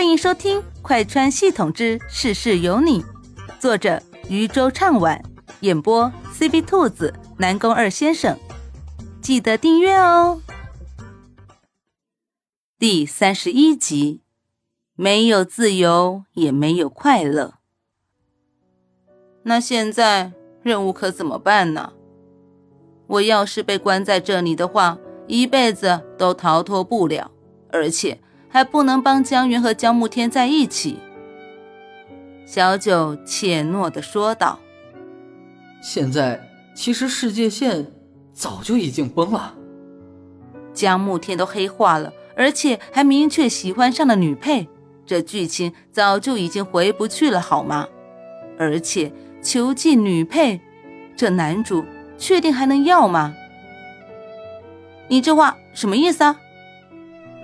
欢迎收听《快穿系统之事事有你》，作者渔舟唱晚，演播 CB 兔子、南宫二先生。记得订阅哦。第三十一集，没有自由，也没有快乐。那现在任务可怎么办呢？我要是被关在这里的话，一辈子都逃脱不了，而且还不能帮江云和江慕天在一起。小九怯懦的说道：“现在其实世界线早就已经崩了，江慕天都黑化了，而且还明确喜欢上了女配，这剧情早就已经回不去了，好吗？而且囚禁女配，这男主……”确定还能要吗？你这话什么意思啊？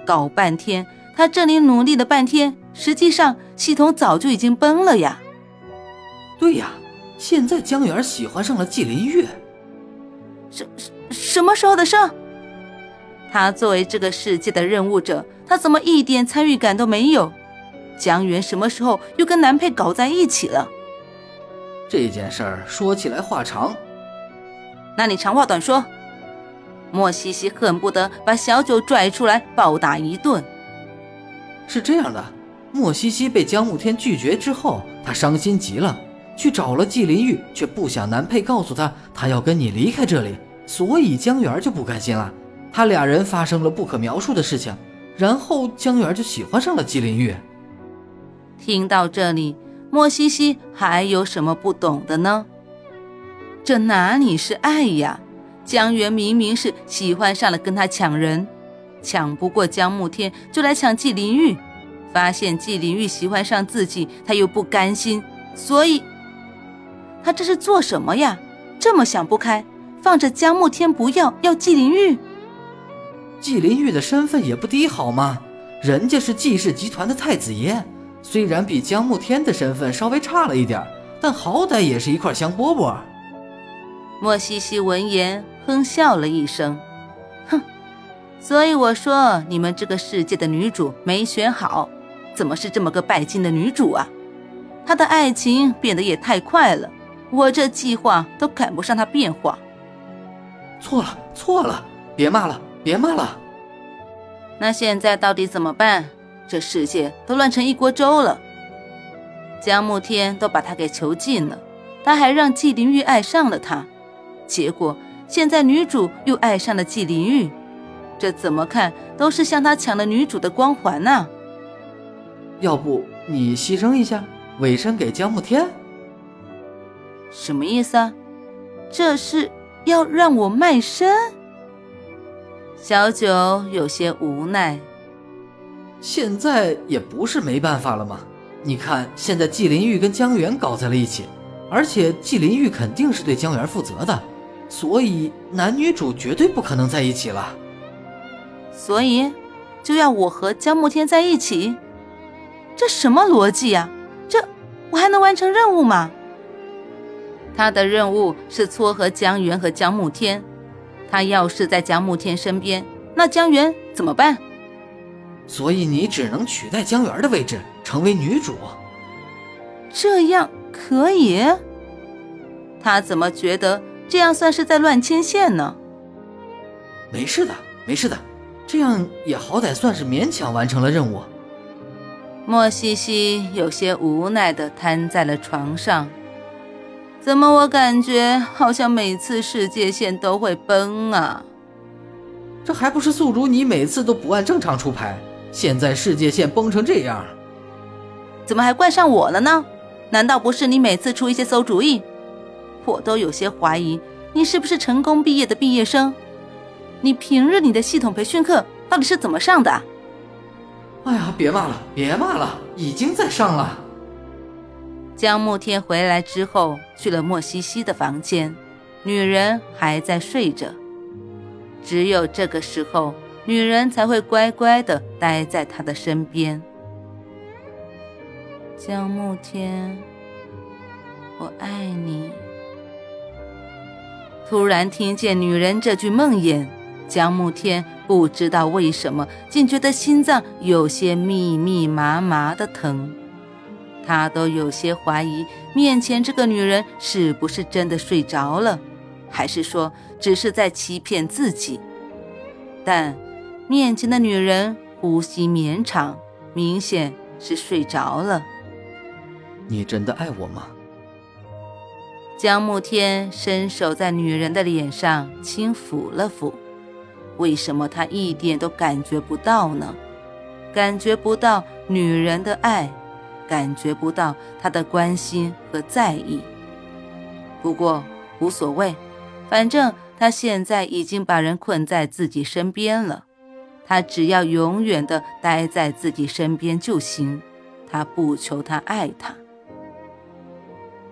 搞半天，他这里努力了半天，实际上系统早就已经崩了呀。对呀，现在江源喜欢上了季林月。什什什么时候的事？他作为这个世界的任务者，他怎么一点参与感都没有？江源什么时候又跟男配搞在一起了？这件事儿说起来话长。那你长话短说。莫西西恨不得把小九拽出来暴打一顿。是这样的，莫西西被江慕天拒绝之后，他伤心极了，去找了季林玉，却不想男配告诉他他要跟你离开这里，所以江源就不甘心了。他俩人发生了不可描述的事情，然后江源就喜欢上了季林玉。听到这里，莫西西还有什么不懂的呢？这哪里是爱呀？江源明明是喜欢上了跟他抢人，抢不过江慕天就来抢季灵玉，发现季灵玉喜欢上自己，他又不甘心，所以，他这是做什么呀？这么想不开，放着江慕天不要，要季灵玉？季灵玉的身份也不低，好吗？人家是季氏集团的太子爷，虽然比江慕天的身份稍微差了一点，但好歹也是一块香饽饽。莫西西闻言哼笑了一声，哼，所以我说你们这个世界的女主没选好，怎么是这么个拜金的女主啊？她的爱情变得也太快了，我这计划都赶不上她变化。错了，错了，别骂了，别骂了。那现在到底怎么办？这世界都乱成一锅粥了。江慕天都把她给囚禁了，他还让季灵玉爱上了他。结果现在女主又爱上了季灵玉，这怎么看都是向他抢了女主的光环呐！要不你牺牲一下，委身给江慕天？什么意思啊？这是要让我卖身？小九有些无奈。现在也不是没办法了吗？你看现在季灵玉跟江源搞在了一起，而且季灵玉肯定是对江源负责的。所以男女主绝对不可能在一起了。所以就要我和江慕天在一起？这什么逻辑呀？这我还能完成任务吗？他的任务是撮合江源和江慕天。他要是在江慕天身边，那江源怎么办？所以你只能取代江源的位置，成为女主。这样可以？他怎么觉得？这样算是在乱牵线呢。没事的，没事的，这样也好歹算是勉强完成了任务。莫西西有些无奈的瘫在了床上。怎么我感觉好像每次世界线都会崩啊？这还不是宿主你每次都不按正常出牌，现在世界线崩成这样，怎么还怪上我了呢？难道不是你每次出一些馊主意？我都有些怀疑，你是不是成功毕业的毕业生？你平日里的系统培训课到底是怎么上的？哎呀，别骂了，别骂了，已经在上了。江慕天回来之后，去了莫西西的房间，女人还在睡着。只有这个时候，女人才会乖乖的待在他的身边。江慕天，我爱你。突然听见女人这句梦魇，江慕天不知道为什么，竟觉得心脏有些密密麻麻的疼。他都有些怀疑，面前这个女人是不是真的睡着了，还是说只是在欺骗自己？但面前的女人呼吸绵长，明显是睡着了。你真的爱我吗？江慕天伸手在女人的脸上轻抚了抚。为什么他一点都感觉不到呢？感觉不到女人的爱，感觉不到他的关心和在意。不过无所谓，反正他现在已经把人困在自己身边了，他只要永远的待在自己身边就行。他不求他爱他。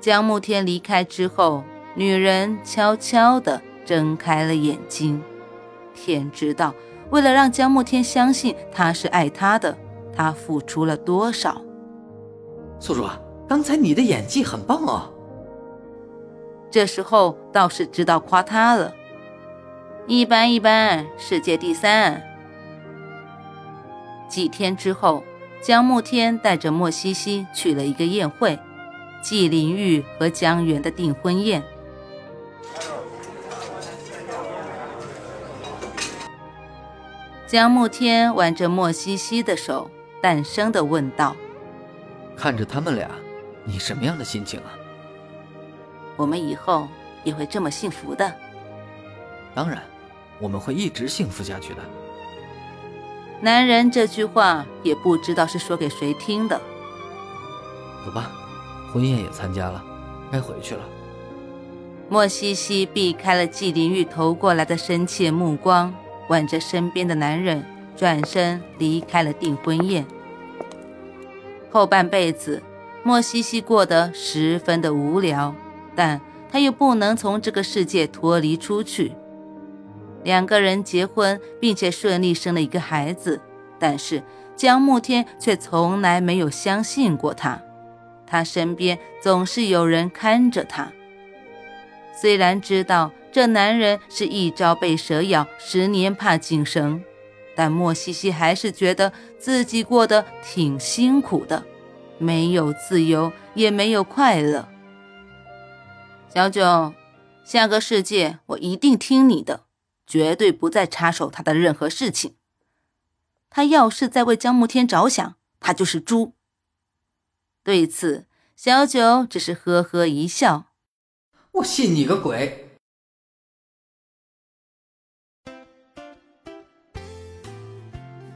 江慕天离开之后，女人悄悄地睁开了眼睛。天知道，为了让江慕天相信他是爱他的，他付出了多少。宿主，刚才你的演技很棒哦。这时候倒是知道夸他了，一般一般，世界第三。几天之后，江慕天带着莫西西去了一个宴会，季灵玉和江源的订婚宴。江慕天挽着莫西西的手，淡声的问道：“看着他们俩，你什么样的心情啊？”“我们以后也会这么幸福的。”“当然，我们会一直幸福下去的。”男人这句话也不知道是说给谁听的。走吧，婚宴也参加了，该回去了。莫西西避开了季林玉投过来的深切目光。挽着身边的男人，转身离开了订婚宴。后半辈子，莫西西过得十分的无聊，但他又不能从这个世界脱离出去。两个人结婚，并且顺利生了一个孩子，但是江慕天却从来没有相信过他。他身边总是有人看着他，虽然知道。这男人是一朝被蛇咬，十年怕井绳，但莫西西还是觉得自己过得挺辛苦的，没有自由，也没有快乐。小九，下个世界我一定听你的，绝对不再插手他的任何事情。他要是再为江慕天着想，他就是猪。对此，小九只是呵呵一笑：“我信你个鬼！”